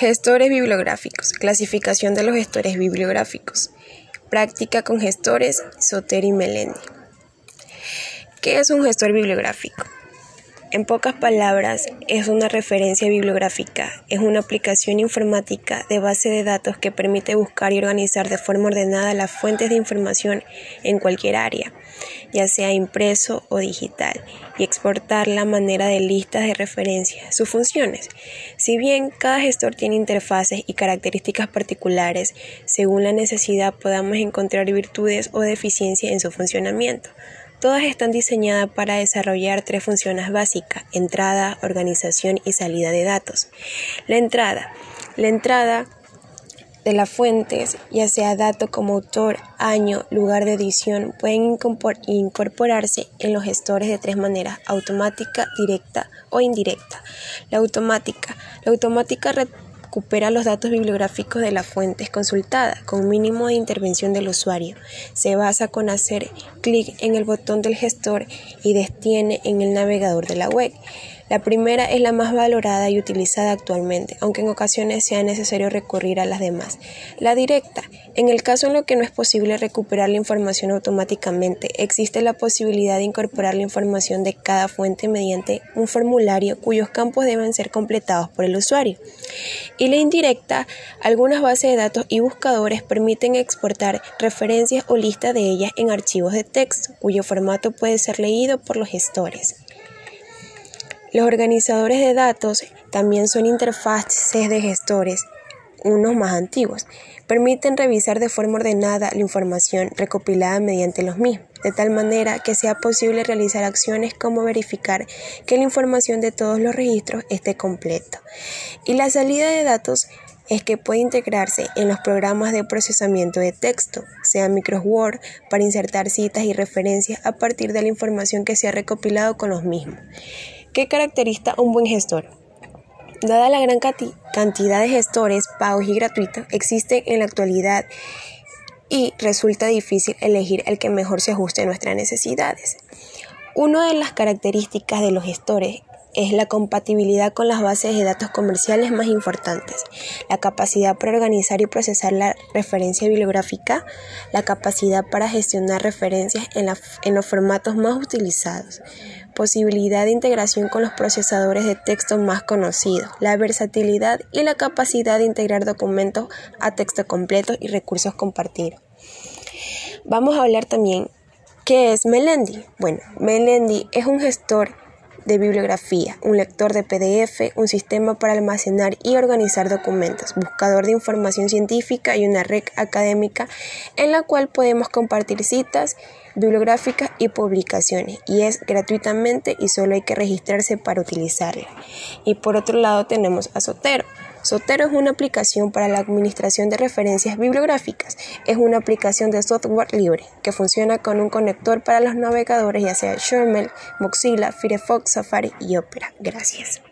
Gestores bibliográficos. Clasificación de los gestores bibliográficos. Práctica con gestores Sotero y Melendi. ¿Qué es un gestor bibliográfico? En pocas palabras, es una referencia bibliográfica, es una aplicación informática de base de datos que permite buscar y organizar de forma ordenada las fuentes de información en cualquier área, ya sea impreso o digital, y exportar la manera de listas de referencia. Sus funciones. Si bien cada gestor tiene interfaces y características particulares, según la necesidad podamos encontrar virtudes o deficiencias en su funcionamiento. Todas están diseñadas para desarrollar tres funciones básicas, entrada, organización y salida de datos. La entrada. La entrada de las fuentes, ya sea dato como autor, año, lugar de edición, pueden incorporarse en los gestores de tres maneras, automática, directa o indirecta. La automática. La automática recupera los datos bibliográficos de las fuentes consultadas con mínimo de intervención del usuario. Se basa con hacer clic en el botón del gestor y destiene en el navegador de la web. La primera es la más valorada y utilizada actualmente, aunque en ocasiones sea necesario recurrir a las demás. La directa. En el caso en lo que no es posible recuperar la información automáticamente, existe la posibilidad de incorporar la información de cada fuente mediante un formulario cuyos campos deben ser completados por el usuario. Y la indirecta, algunas bases de datos y buscadores permiten exportar referencias o listas de ellas en archivos de texto, cuyo formato puede ser leído por los gestores. Los organizadores de datos también son interfaces de gestores, unos más antiguos. Permiten revisar de forma ordenada la información recopilada mediante los mismos, de tal manera que sea posible realizar acciones como verificar que la información de todos los registros esté completa. Y la salida de datos es que puede integrarse en los programas de procesamiento de texto, sea Microsoft para insertar citas y referencias a partir de la información que se ha recopilado con los mismos. ¿Qué caracteriza un buen gestor? Dada la gran cantidad de gestores pagos y gratuitos existen en la actualidad y resulta difícil elegir el que mejor se ajuste a nuestras necesidades. Una de las características de los gestores es la compatibilidad con las bases de datos comerciales más importantes, la capacidad para organizar y procesar la referencia bibliográfica, la capacidad para gestionar referencias en, los formatos más utilizados, posibilidad de integración con los procesadores de texto más conocidos, la versatilidad y la capacidad de integrar documentos a texto completo y recursos compartidos. Vamos a hablar también qué es Melendi. Bueno, Melendi es un gestor de bibliografía, un lector de PDF, un sistema para almacenar y organizar documentos, buscador de información científica y una red académica en la cual podemos compartir citas bibliográficas y publicaciones y es gratuitamente y solo hay que registrarse para utilizarla. Y por otro lado tenemos a Sotero Sotero es una aplicación para la administración de referencias bibliográficas. Es una aplicación de software libre que funciona con un conector para los navegadores ya sea Gmail, Mozilla, Firefox, Safari y Opera. Gracias.